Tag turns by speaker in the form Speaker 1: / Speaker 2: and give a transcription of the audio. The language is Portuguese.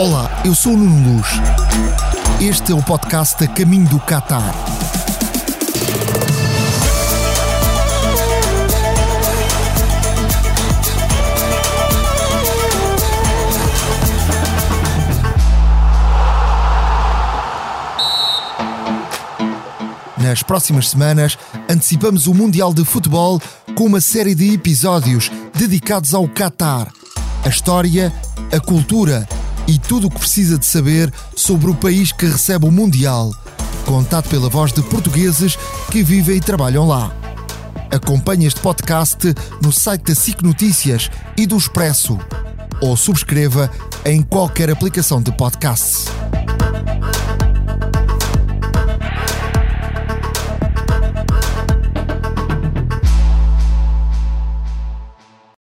Speaker 1: Olá, eu sou o Nuno Luz. Este é o podcast a caminho do Qatar. Nas próximas semanas, antecipamos o Mundial de Futebol com uma série de episódios dedicados ao Qatar. A história, a cultura e tudo o que precisa de saber sobre o país que recebe o Mundial, contado pela voz de portugueses que vivem e trabalham lá. Acompanhe este podcast no site da SIC Notícias e do Expresso ou subscreva em qualquer aplicação de podcasts.